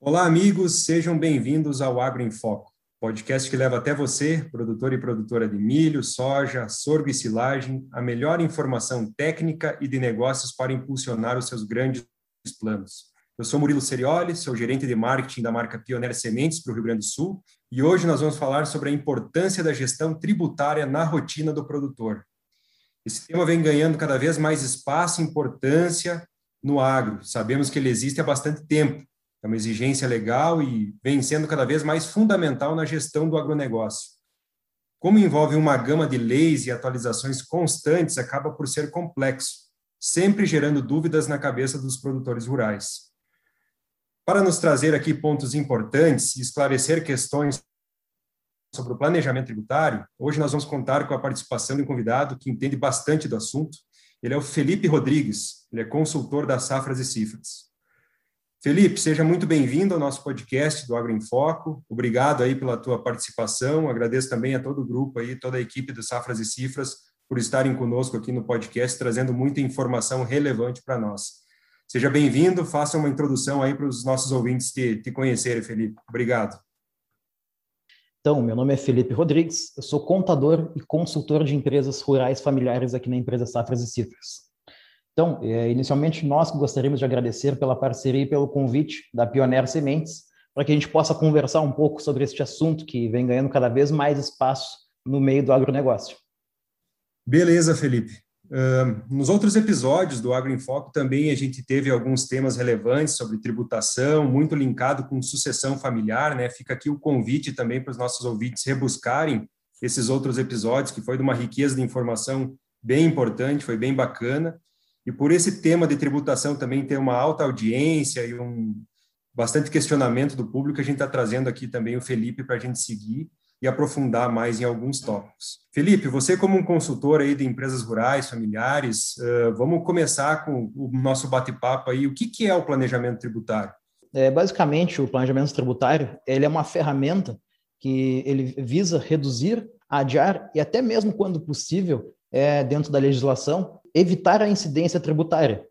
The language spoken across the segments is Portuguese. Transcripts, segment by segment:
Olá, amigos, sejam bem-vindos ao Agro em Foco, podcast que leva até você, produtor e produtora de milho, soja, sorgo e silagem, a melhor informação técnica e de negócios para impulsionar os seus grandes planos. Eu sou Murilo Serioli, sou gerente de marketing da marca Pioneer Sementes para o Rio Grande do Sul, e hoje nós vamos falar sobre a importância da gestão tributária na rotina do produtor. Esse tema vem ganhando cada vez mais espaço e importância no agro. Sabemos que ele existe há bastante tempo, é uma exigência legal e vem sendo cada vez mais fundamental na gestão do agronegócio. Como envolve uma gama de leis e atualizações constantes, acaba por ser complexo, sempre gerando dúvidas na cabeça dos produtores rurais. Para nos trazer aqui pontos importantes e esclarecer questões sobre o planejamento tributário, hoje nós vamos contar com a participação de um convidado que entende bastante do assunto. Ele é o Felipe Rodrigues, ele é consultor das Safras e Cifras. Felipe, seja muito bem-vindo ao nosso podcast do Agro em Foco. Obrigado aí pela tua participação. Agradeço também a todo o grupo aí, toda a equipe do Safras e Cifras por estarem conosco aqui no podcast, trazendo muita informação relevante para nós. Seja bem-vindo, faça uma introdução aí para os nossos ouvintes te, te conhecerem, Felipe. Obrigado. Então, meu nome é Felipe Rodrigues, eu sou contador e consultor de empresas rurais familiares aqui na empresa Safras e Cifras. Então, é, inicialmente, nós gostaríamos de agradecer pela parceria e pelo convite da Pioneer Sementes, para que a gente possa conversar um pouco sobre este assunto que vem ganhando cada vez mais espaço no meio do agronegócio. Beleza, Felipe. Nos outros episódios do Agro em Foco também a gente teve alguns temas relevantes sobre tributação, muito linkado com sucessão familiar, né? Fica aqui o convite também para os nossos ouvintes rebuscarem esses outros episódios, que foi de uma riqueza de informação bem importante, foi bem bacana. E por esse tema de tributação também ter uma alta audiência e um bastante questionamento do público, a gente está trazendo aqui também o Felipe para a gente seguir e aprofundar mais em alguns tópicos. Felipe, você como um consultor aí de empresas rurais, familiares, uh, vamos começar com o nosso bate-papo aí. O que, que é o planejamento tributário? É, basicamente, o planejamento tributário ele é uma ferramenta que ele visa reduzir, adiar e até mesmo quando possível, é, dentro da legislação, evitar a incidência tributária.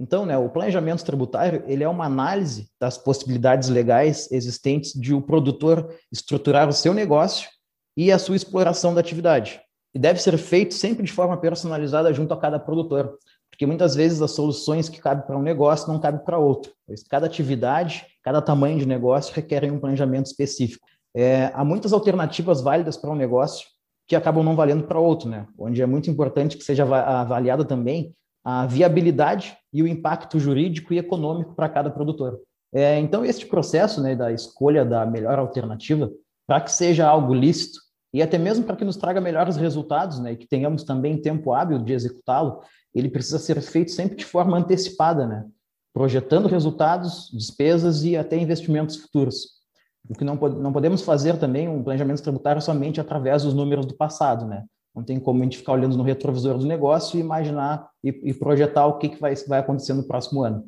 Então, né, o planejamento tributário ele é uma análise das possibilidades legais existentes de o produtor estruturar o seu negócio e a sua exploração da atividade. E deve ser feito sempre de forma personalizada junto a cada produtor, porque muitas vezes as soluções que cabem para um negócio não cabem para outro, pois cada atividade, cada tamanho de negócio requerem um planejamento específico. É, há muitas alternativas válidas para um negócio, que acabam não valendo para outro, né? Onde é muito importante que seja avaliada também a viabilidade e o impacto jurídico e econômico para cada produtor. É, então, este processo né, da escolha da melhor alternativa, para que seja algo lícito e até mesmo para que nos traga melhores resultados né, e que tenhamos também tempo hábil de executá-lo, ele precisa ser feito sempre de forma antecipada, né, projetando resultados, despesas e até investimentos futuros. O que não, não podemos fazer também um planejamento tributário somente através dos números do passado, né? Não tem como a gente ficar olhando no retrovisor do negócio e imaginar e, e projetar o que, que vai, vai acontecer no próximo ano.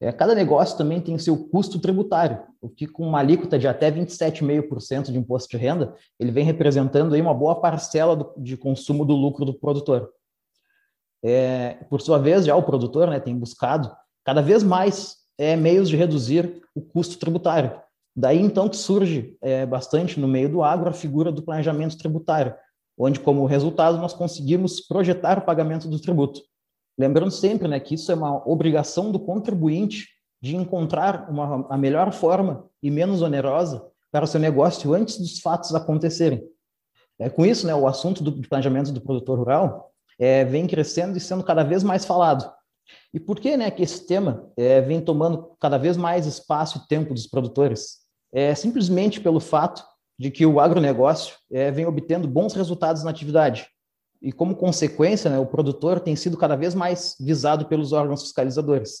É, cada negócio também tem seu custo tributário, o que com uma alíquota de até 27,5% de imposto de renda, ele vem representando aí uma boa parcela do, de consumo do lucro do produtor. É, por sua vez, já o produtor né, tem buscado cada vez mais é, meios de reduzir o custo tributário. Daí, então, que surge é, bastante no meio do agro a figura do planejamento tributário, onde, como resultado, nós conseguimos projetar o pagamento do tributo. Lembrando sempre né, que isso é uma obrigação do contribuinte de encontrar uma, a melhor forma e menos onerosa para o seu negócio antes dos fatos acontecerem. É, com isso, né, o assunto do planejamento do produtor rural é, vem crescendo e sendo cada vez mais falado. E por que, né, que esse tema é, vem tomando cada vez mais espaço e tempo dos produtores? é simplesmente pelo fato de que o agronegócio é, vem obtendo bons resultados na atividade. E, como consequência, né, o produtor tem sido cada vez mais visado pelos órgãos fiscalizadores.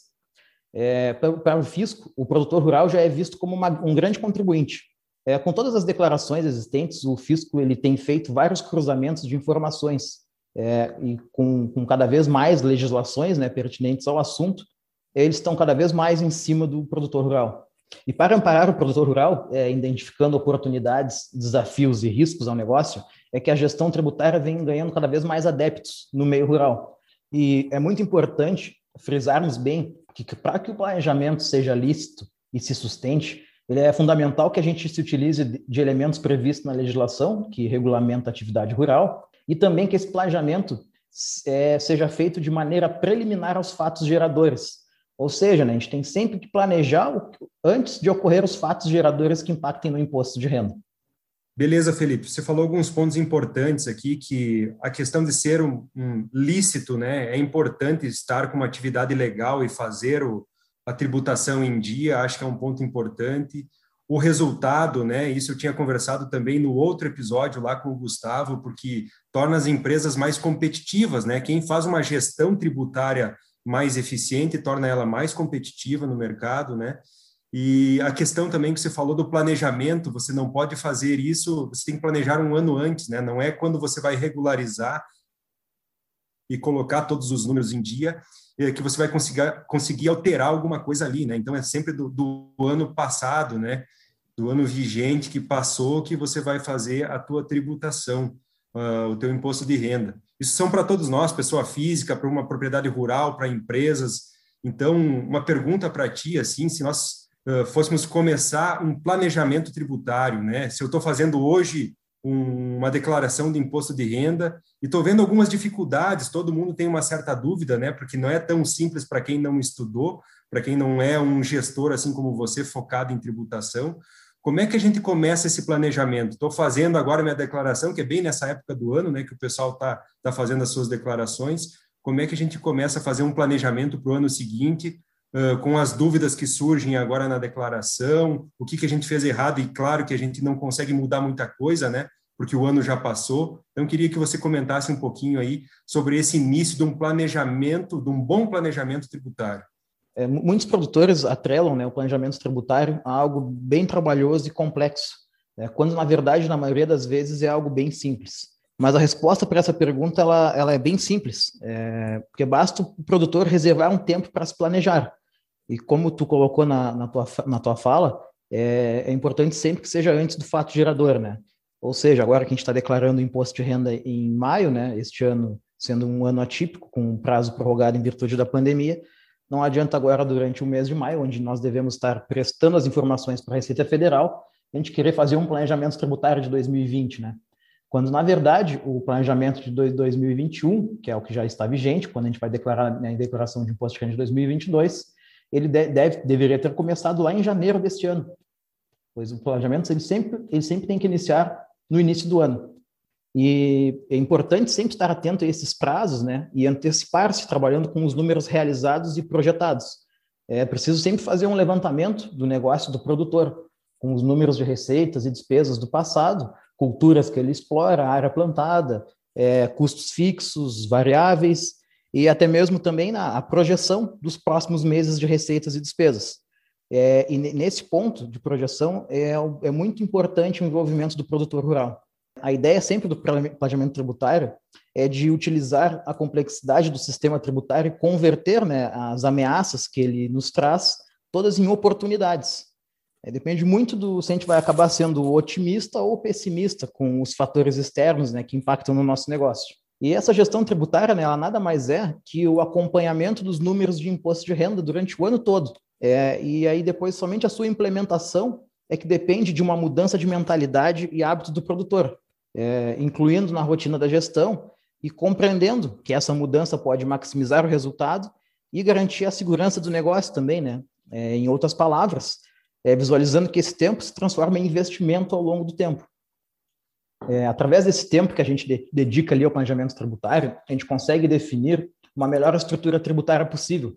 É, para, o fisco, o produtor rural já é visto como uma, um grande contribuinte. É, com todas as declarações existentes, o fisco ele tem feito vários cruzamentos de informações é, e com, com, cada vez mais legislações né, pertinentes ao assunto, eles estão cada vez mais em cima do produtor rural. E para amparar o produtor rural, é, identificando oportunidades, desafios e riscos ao negócio, é que a gestão tributária vem ganhando cada vez mais adeptos no meio rural. E é muito importante frisarmos bem que, que para que o planejamento seja lícito e se sustente, ele é fundamental que a gente se utilize de elementos previstos na legislação, que regulamenta a atividade rural, e também que esse planejamento é, seja feito de maneira preliminar aos fatos geradores. Ou seja, né, a gente tem sempre que planejar o, antes de ocorrer os fatos geradores que impactem no imposto de renda. Beleza, Felipe. Você falou alguns pontos importantes aqui, que a questão de ser um, um lícito, né, é importante estar com uma atividade legal e fazer o, a tributação em dia, acho que é um ponto importante. O resultado, né, isso eu tinha conversado também no outro episódio lá com o Gustavo, porque torna as empresas mais competitivas, né? Quem faz uma gestão tributária mais eficiente torna ela mais competitiva no mercado, né? E a questão também que você falou do planejamento, você não pode fazer isso, você tem que planejar um ano antes, né? Não é quando você vai regularizar e colocar todos os números em dia é, que você vai conseguir, conseguir alterar alguma coisa ali, né? Então é sempre do, do ano passado, né? Do ano vigente que passou que você vai fazer a tua tributação, uh, o teu imposto de renda. Isso são para todos nós, pessoa física, para uma propriedade rural, para empresas. Então, uma pergunta para ti, assim, se nós uh, fôssemos começar um planejamento tributário, né? Se eu estou fazendo hoje um, uma declaração de imposto de renda e estou vendo algumas dificuldades, todo mundo tem uma certa dúvida, né? Porque não é tão simples para quem não estudou, para quem não é um gestor assim como você focado em tributação. Como é que a gente começa esse planejamento? Estou fazendo agora minha declaração, que é bem nessa época do ano, né, que o pessoal está tá fazendo as suas declarações. Como é que a gente começa a fazer um planejamento para o ano seguinte, uh, com as dúvidas que surgem agora na declaração, o que, que a gente fez errado, e claro que a gente não consegue mudar muita coisa, né? Porque o ano já passou. Então, queria que você comentasse um pouquinho aí sobre esse início de um planejamento, de um bom planejamento tributário. É, muitos produtores atrelam né, o planejamento tributário a algo bem trabalhoso e complexo, né, quando, na verdade, na maioria das vezes, é algo bem simples. Mas a resposta para essa pergunta ela, ela é bem simples, é, porque basta o produtor reservar um tempo para se planejar. E como tu colocou na, na, tua, na tua fala, é, é, importante sempre que seja antes do fato gerador, né? Ou seja, agora que a gente está declarando o imposto de renda em maio, né? Este ano sendo um ano atípico, com um prazo prorrogado em virtude da pandemia, não adianta agora, durante o mês de maio, onde nós devemos estar prestando as informações para a Receita Federal, a gente querer fazer um planejamento tributário de 2020, né? Quando, na verdade, o planejamento de 2021, que é o que já está vigente, quando a gente vai declarar né, a declaração de imposto de renda de 2022, ele deve, deveria ter começado lá em janeiro deste ano, pois o planejamento ele sempre, ele sempre tem que iniciar no início do ano. E é importante sempre estar atento a esses prazos, né, e antecipar-se trabalhando com os números realizados e projetados. É preciso sempre fazer um levantamento do negócio do produtor, com os números de receitas e despesas do passado, culturas que ele explora, área plantada, é, custos fixos, variáveis, e até mesmo também na a projeção dos próximos meses de receitas e despesas. É, e nesse ponto de projeção é, é muito importante o envolvimento do produtor rural. A ideia sempre do planejamento tributário é de utilizar a complexidade do sistema tributário e converter né, as ameaças que ele nos traz todas em oportunidades. É, depende muito do se a gente vai acabar sendo otimista ou pessimista com os fatores externos né, que impactam no nosso negócio. E essa gestão tributária, né, ela nada mais é que o acompanhamento dos números de imposto de renda durante o ano todo. É, e aí depois somente a sua implementação é que depende de uma mudança de mentalidade e hábito do produtor, é, incluindo na rotina da gestão e compreendendo que essa mudança pode maximizar o resultado e garantir a segurança do negócio também, né? É, em outras palavras, é, visualizando que esse tempo se transforma em investimento ao longo do tempo. É, através desse tempo que a gente de, dedica ali ao planejamento tributário, a gente consegue definir uma melhor estrutura tributária possível,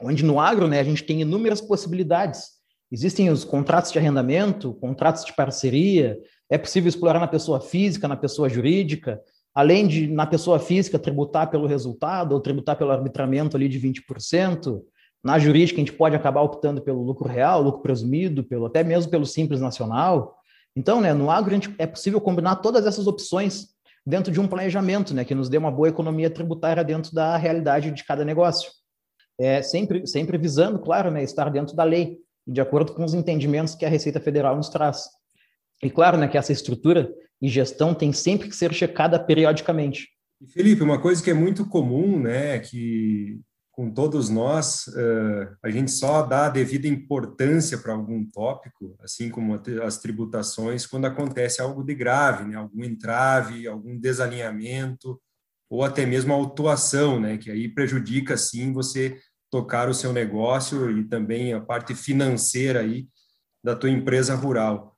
onde no agro né, a gente tem inúmeras possibilidades. Existem os contratos de arrendamento, contratos de parceria, é possível explorar na pessoa física, na pessoa jurídica, além de na pessoa física tributar pelo resultado ou tributar pelo arbitramento ali de 20%, na jurídica, a gente pode acabar optando pelo lucro real, lucro presumido, pelo até mesmo pelo simples nacional. Então, né, no agro, é possível combinar todas essas opções dentro de um planejamento, né, que nos dê uma boa economia tributária dentro da realidade de cada negócio. É, sempre, sempre visando, claro, né, estar dentro da lei, de acordo com os entendimentos que a Receita Federal nos traz. E claro, né, que essa estrutura e gestão tem sempre que ser checada periodicamente. Felipe, uma coisa que é muito comum, né, que com todos nós, uh, a gente só dá a devida importância para algum tópico, assim como as tributações, quando acontece algo de grave, né? algum entrave, algum desalinhamento, ou até mesmo a autuação, né? que aí prejudica, sim, você tocar o seu negócio e também a parte financeira aí da tua empresa rural.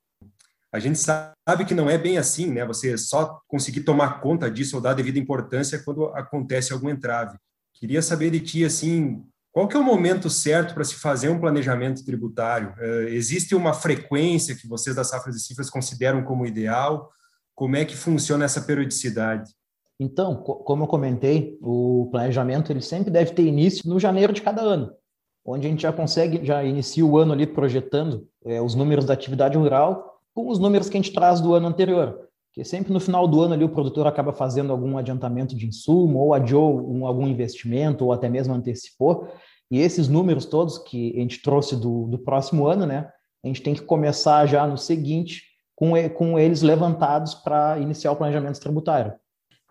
A gente sabe que não é bem assim, né? Você só conseguir tomar conta disso ou dar devida importância quando acontece algum entrave. Queria saber de ti, assim, qual que é o momento certo para se fazer um planejamento tributário? Uh, existe uma frequência que vocês da Safras e Cifras consideram como ideal? Como é que funciona essa periodicidade? Então, como eu comentei, o planejamento ele sempre deve ter início no janeiro de cada ano, onde a gente já consegue, já inicia o ano ali projetando é, os números da atividade rural com os números que a gente traz do ano anterior. Porque sempre no final do ano ali o produtor acaba fazendo algum adiantamento de insumo, ou adiou um, algum investimento, ou até mesmo antecipou. E esses números todos que a gente trouxe do, do próximo ano, né? A gente tem que começar já no seguinte, com, com eles levantados para iniciar o planejamento tributário.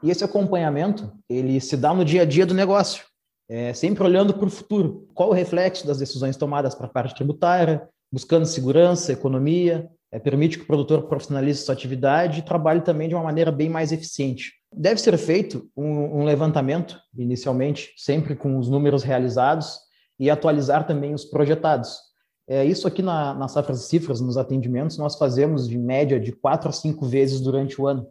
E esse acompanhamento, ele se dá no dia a dia do negócio, é, sempre olhando para o futuro. Qual o reflexo das decisões tomadas para a parte tributária, buscando segurança, economia, é, permite que o produtor profissionalize sua atividade e trabalhe também de uma maneira bem mais eficiente. Deve ser feito um, um levantamento, inicialmente, sempre com os números realizados e atualizar também os projetados. É, isso aqui na, na Safras e Cifras, nos atendimentos, nós fazemos de média de quatro a cinco vezes durante o ano.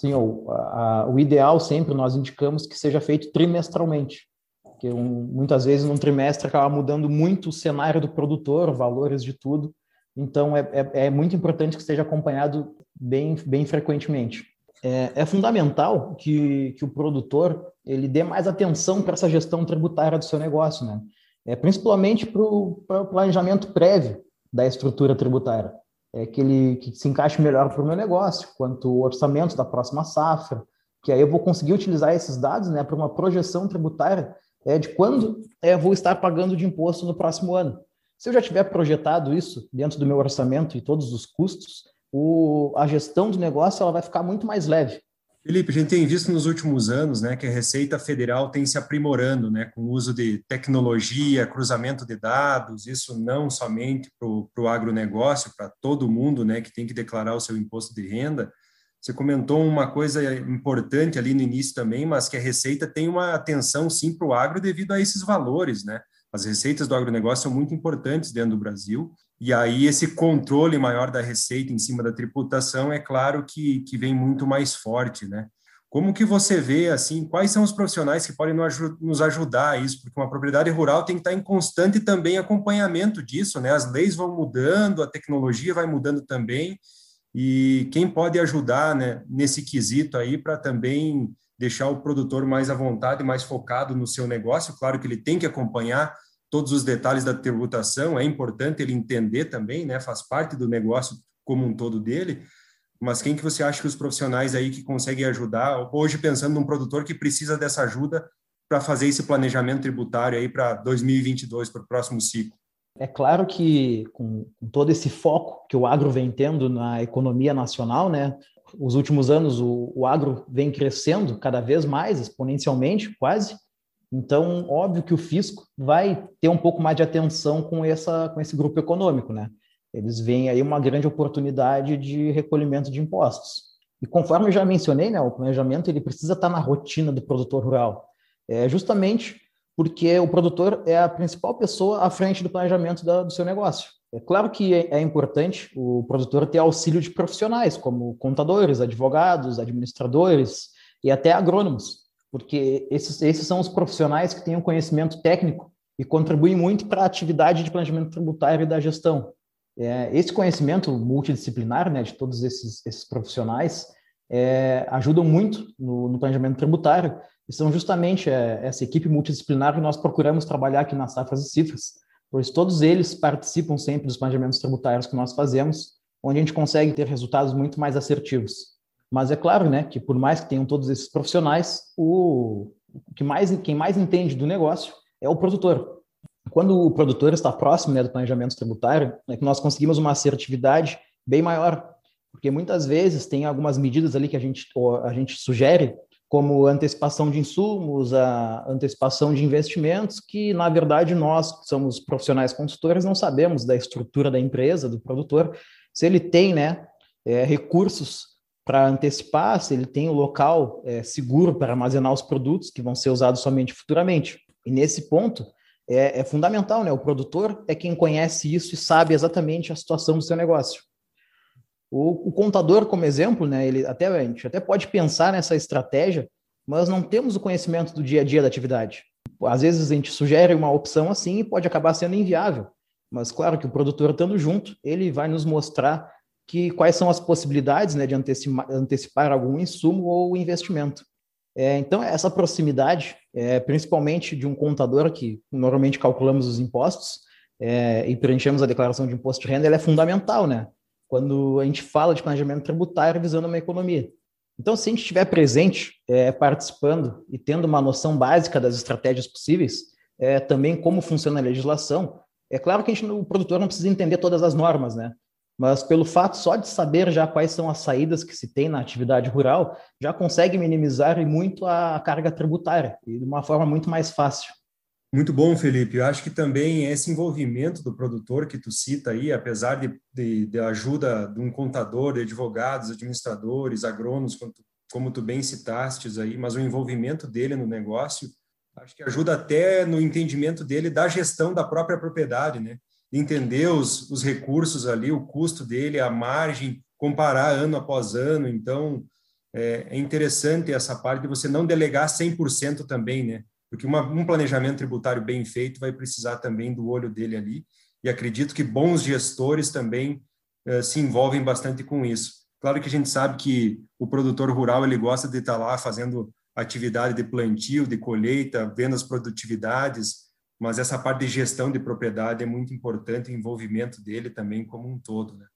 Sim, o, a, o ideal sempre nós indicamos que seja feito trimestralmente, porque um, muitas vezes num trimestre acaba mudando muito o cenário do produtor, valores de tudo, então, é, é, é muito importante que seja acompanhado bem, bem frequentemente. É, é fundamental que, que o produtor ele dê mais atenção para essa gestão tributária do seu negócio, né? É, principalmente para o planejamento prévio da estrutura tributária, é que ele que se encaixe melhor para o meu negócio, quanto o orçamento da próxima safra, que aí eu vou conseguir utilizar esses dados né, para uma projeção tributária é, de quando é, vou estar pagando de imposto no próximo ano. Se eu já tiver projetado isso dentro do meu orçamento e todos os custos, o, a gestão do negócio ela vai ficar muito mais leve. Felipe, a gente tem visto nos últimos anos né, que a Receita Federal tem se aprimorando né, com o uso de tecnologia, cruzamento de dados, isso não somente para o agronegócio, para todo mundo né, que tem que declarar o seu imposto de renda. Você comentou uma coisa importante ali no início também, mas que a Receita tem uma atenção sim para o agro devido a esses valores, né? As receitas do agronegócio são muito importantes dentro do Brasil, e aí esse controle maior da receita em cima da tributação, é claro que, que vem muito mais forte, né? Como que você vê, assim, quais são os profissionais que podem nos ajudar a isso? Porque uma propriedade rural tem que estar em constante também acompanhamento disso, né? As leis vão mudando, a tecnologia vai mudando também, e quem pode ajudar né, nesse quesito aí para também deixar o produtor mais à vontade, mais focado no seu negócio. Claro que ele tem que acompanhar todos os detalhes da tributação, é importante ele entender também, né? Faz parte do negócio como um todo dele. Mas quem que você acha que os profissionais aí que conseguem ajudar, hoje pensando num produtor que precisa dessa ajuda para fazer esse planejamento tributário aí para 2022, para o próximo ciclo? É claro que com, todo esse foco que o agro vem tendo na economia nacional, né, os últimos anos o, o agro vem crescendo cada vez mais, exponencialmente, quase. Então, óbvio que o fisco vai ter um pouco mais de atenção com, essa, com esse grupo econômico, né? Eles veem aí uma grande oportunidade de recolhimento de impostos. E conforme eu já mencionei, né, o planejamento ele precisa estar na rotina do produtor rural. É justamente porque o produtor é a principal pessoa à frente do planejamento da, do seu negócio. É claro que é, é importante o produtor ter auxílio de profissionais, como contadores, advogados, administradores e até agrônomos, porque esses, esses são os profissionais que têm um conhecimento técnico e contribuem muito para a atividade de planejamento tributário e da gestão. É, esse conhecimento multidisciplinar né, de todos esses, esses profissionais é, ajudam muito no, no, planejamento tributário e são justamente é, essa equipe multidisciplinar que nós procuramos trabalhar aqui nas Safras e Cifras, pois todos eles participam sempre dos planejamentos tributários que nós fazemos, onde a gente consegue ter resultados muito mais assertivos. Mas é claro, né, que por mais que tenham todos esses profissionais, o, que mais, quem mais entende do negócio é o produtor. Quando o produtor está próximo né, do planejamento tributário, é que nós conseguimos uma assertividade bem maior. porque muitas vezes tem algumas medidas ali que a gente, a gente sugere, como antecipação de insumos, a antecipação de investimentos, que na verdade nós, que somos profissionais consultores, não sabemos da estrutura da empresa, do produtor, se ele tem né, é, recursos para antecipar, se ele tem o local é, seguro para armazenar os produtos que vão ser usados somente futuramente. E nesse ponto é, é fundamental, né? O produtor é quem conhece isso e sabe exatamente a situação do seu negócio. O, o, contador, como exemplo, né, ele até, a gente até pode pensar nessa estratégia, mas não temos o conhecimento do dia a dia da atividade. Às vezes a gente sugere uma opção assim e pode acabar sendo inviável. Mas claro que o produtor estando junto, ele vai nos mostrar que quais são as possibilidades né, de antecipar, antecipar algum insumo ou investimento. É, então, essa proximidade, é, principalmente de um contador que normalmente calculamos os impostos é, e preenchemos a declaração de imposto de renda, ela é fundamental, né? quando a gente fala de planejamento tributário visando uma economia. Então, se a gente estiver presente, é, participando e tendo uma noção básica das estratégias possíveis, é, também como funciona a legislação, é claro que a gente, o produtor não precisa entender todas as normas, né? Mas pelo fato só de saber já quais são as saídas que se tem na atividade rural, já consegue minimizar muito a carga tributária e de uma forma muito mais fácil. Muito bom, Felipe. Eu acho que também esse envolvimento do produtor que tu cita aí, apesar de, de, de ajuda de um contador, de advogados, administradores, agrônomos, como tu, como tu bem citastes aí, mas o envolvimento dele no negócio, acho que ajuda até no entendimento dele da gestão da própria propriedade, né? Entender os, os recursos ali, o custo dele, a margem, comparar ano após ano. Então, é, é interessante essa parte de você não delegar 100% também, né? porque uma, um planejamento tributário bem feito vai precisar também do olho dele ali, e acredito que bons gestores também uh, se envolvem bastante com isso. Claro que a gente sabe que o produtor rural ele gosta de estar lá fazendo atividade de plantio, de colheita, vendo as produtividades, mas essa parte de gestão de propriedade é muito importante, o envolvimento dele também como um todo. Né?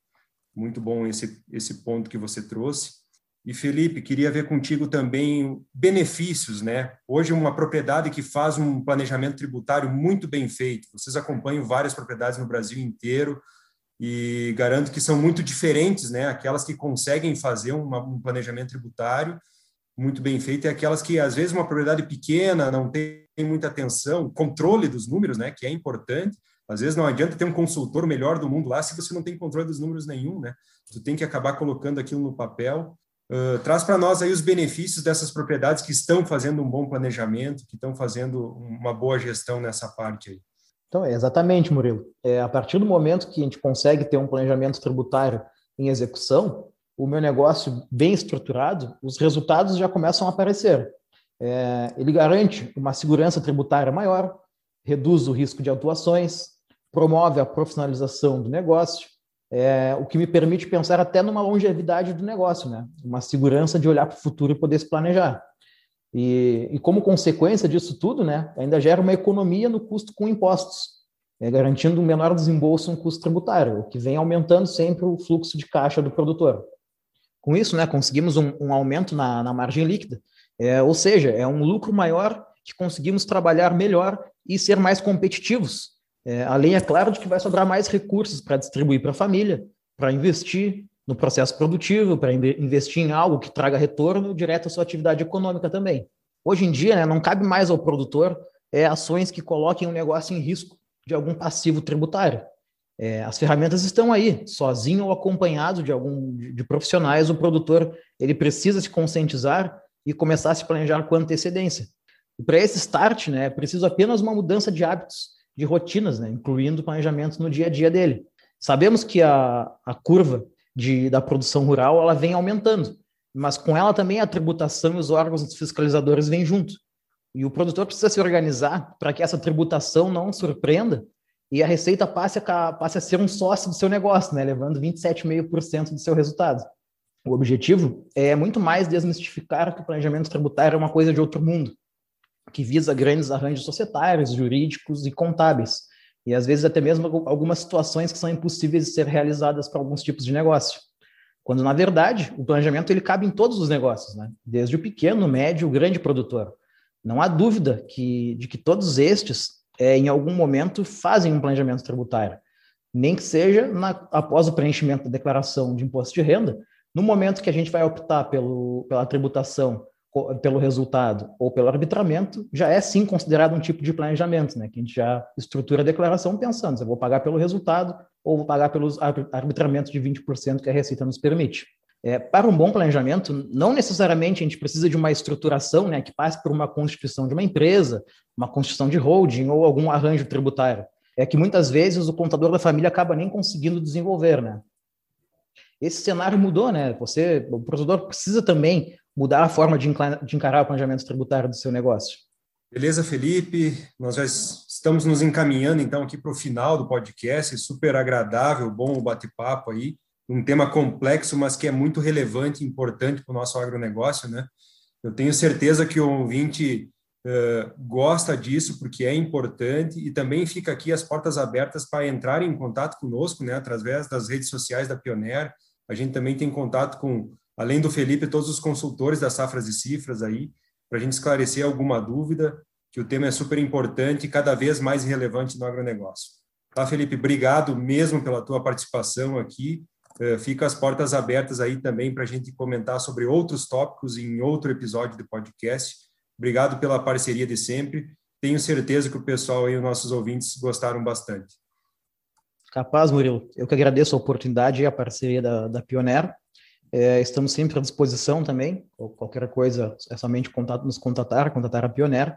Muito bom esse, esse ponto que você trouxe. E Felipe, queria ver contigo também benefícios, né? Hoje uma propriedade que faz um planejamento tributário muito bem feito. Vocês acompanham várias propriedades no Brasil inteiro e garanto que são muito diferentes, né? Aquelas que conseguem fazer uma, um planejamento tributário muito bem feito e aquelas que às vezes uma propriedade pequena não tem muita atenção, controle dos números, né? Que é importante. Às vezes não adianta ter um consultor melhor do mundo lá se você não tem controle dos números nenhum, né? Tu tem que acabar colocando aquilo no papel Uh, traz para nós aí os benefícios dessas propriedades que estão fazendo um bom planejamento, que estão fazendo uma boa gestão nessa parte aí. Então, é exatamente, Murilo. É, a partir do momento que a gente consegue ter um planejamento tributário em execução, o meu negócio bem estruturado, os resultados já começam a aparecer. É, ele garante uma segurança tributária maior, reduz o risco de atuações, promove a profissionalização do negócio, é, o que me permite pensar até numa longevidade do negócio, né? uma segurança de olhar para o futuro e poder se planejar. E, e, como consequência disso tudo, né, ainda gera uma economia no custo com impostos, né, garantindo um menor desembolso no custo tributário, o que vem aumentando sempre o fluxo de caixa do produtor. Com isso, né, conseguimos um, um aumento na, na, margem líquida, é, ou seja, é um lucro maior que conseguimos trabalhar melhor e ser mais competitivos é, além, é claro, de que vai sobrar mais recursos para distribuir para a família, para investir no processo produtivo, para investir em algo que traga retorno direto à sua atividade econômica também. Hoje em dia, né, não cabe mais ao produtor é, ações que coloquem o um negócio em risco de algum passivo tributário. É, as ferramentas estão aí, sozinho ou acompanhado de algum de, de profissionais, o produtor ele precisa se conscientizar e começar a se planejar com antecedência. Para esse start, né, é preciso apenas uma mudança de hábitos de rotinas, né, incluindo planejamento no dia a dia dele. Sabemos que a, a curva de, da produção rural ela vem aumentando, mas com ela também a tributação e os órgãos fiscalizadores vêm junto. E o produtor precisa se organizar para que essa tributação não surpreenda e a receita passe a, passe a ser um sócio do seu negócio, né, levando 27,5% do seu resultado. O objetivo é muito mais desmistificar que o planejamento tributário é uma coisa de outro mundo que visa grandes arranjos societários, jurídicos e contábeis, e às vezes até mesmo algumas situações que são impossíveis de ser realizadas para alguns tipos de negócio. Quando, na verdade, o planejamento ele cabe em todos os negócios, né? desde o pequeno, médio, o grande produtor. Não há dúvida que, de que todos estes, é, em algum momento, fazem um planejamento tributário. nem que seja na, após o preenchimento da declaração de imposto de renda, no momento que a gente vai optar pelo, pela tributação pelo resultado ou pelo arbitramento, já é sim considerado um tipo de planejamento, né? Que a gente já estrutura a declaração pensando, se eu vou pagar pelo resultado ou vou pagar pelos arbitramentos de 20% que a Receita nos permite. É, para um bom planejamento, não necessariamente a gente precisa de uma estruturação né, que passe por uma constituição de uma empresa, uma constituição de holding ou algum arranjo tributário. É que muitas vezes o contador da família acaba nem conseguindo desenvolver, né? Esse cenário mudou, né? Você, o produtor precisa também mudar a forma de, de encarar o planejamento tributário do seu negócio. Beleza, Felipe? Nós já estamos nos encaminhando então aqui para o final do podcast. Super agradável, bom o bate-papo aí. Um tema complexo, mas que é muito relevante e importante para o nosso agronegócio, né? Eu tenho certeza que o ouvinte uh, gosta disso porque é importante e também fica aqui as portas abertas para entrar em contato conosco, né? Através das redes sociais da Pioneer. A gente também tem contato com além do Felipe, todos os consultores das safras e cifras aí, para a gente esclarecer alguma dúvida, que o tema é super importante e cada vez mais relevante no agronegócio. Tá, Felipe? Obrigado mesmo pela tua participação aqui. Uh, fica as portas abertas aí também para a gente comentar sobre outros tópicos em outro episódio do podcast. Obrigado pela parceria de sempre. Tenho certeza que o pessoal e os nossos ouvintes gostaram bastante. Capaz, Murilo. Eu que agradeço a oportunidade e a parceria da, da Pioneer. É, estamos sempre à disposição também. Qualquer coisa é somente contato, nos contatar, contatar a Pioneer.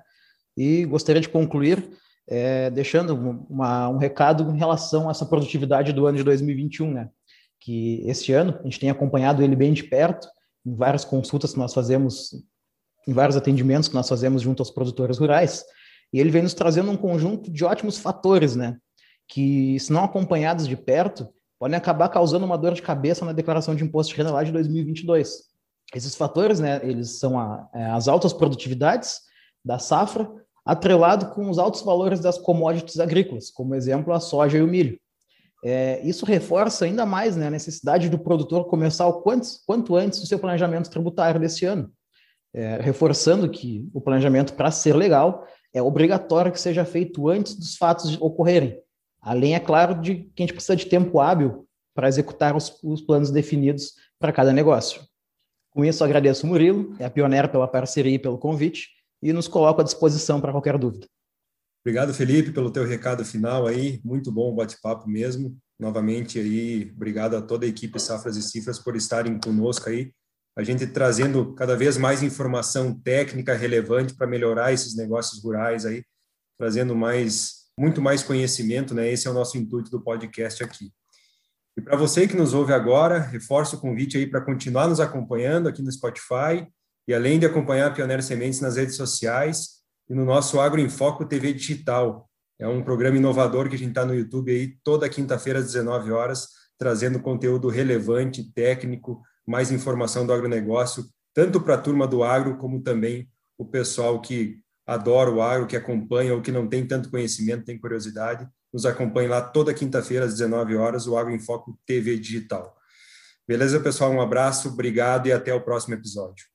E gostaria de concluir é, deixando uma, um recado em relação a essa produtividade do ano de 2021, né? Que este ano a gente tem acompanhado ele bem de perto, em várias consultas que nós fazemos, em vários atendimentos que nós fazemos junto aos produtores rurais, e ele vem nos trazendo um conjunto de ótimos fatores, né? Que, se não acompanhados de perto, podem acabar causando uma dor de cabeça na declaração de imposto de renda lá de 2022. Esses fatores, né, eles são a, é, as altas produtividades da safra, atrelado com os altos valores das commodities agrícolas, como exemplo a soja e o milho. É, isso reforça ainda mais né, a necessidade do produtor começar o quanto, quanto antes o seu planejamento tributário desse ano, é, reforçando que o planejamento, para ser legal, é obrigatório que seja feito antes dos fatos ocorrerem, Além, é claro, de que a gente precisa de tempo hábil para executar os, os planos definidos para cada negócio. Com isso, agradeço o Murilo, é a pioneira pela parceria e pelo convite, e nos coloco à disposição para qualquer dúvida. Obrigado, Felipe, pelo teu recado final aí, muito bom o bate-papo mesmo. Novamente aí, obrigado a toda a equipe Safras e Cifras por estarem conosco aí, a gente trazendo cada vez mais informação técnica relevante para melhorar esses negócios rurais aí, trazendo mais muito mais conhecimento, né? Esse é o nosso intuito do podcast aqui. E para você que nos ouve agora, reforço o convite aí para continuar nos acompanhando aqui no Spotify e além de acompanhar a Pioneiro Sementes nas redes sociais e no nosso Agro em Foco TV Digital. É um programa inovador que a gente está no YouTube aí toda quinta-feira às 19 horas, trazendo conteúdo relevante, técnico, mais informação do agronegócio, tanto para a turma do agro como também o pessoal que adora o agro, que acompanha ou que não tem tanto conhecimento, tem curiosidade, nos acompanhe lá toda quinta-feira às 19 horas, o Agro em Foco TV Digital. Beleza, pessoal? Um abraço, obrigado e até o próximo episódio.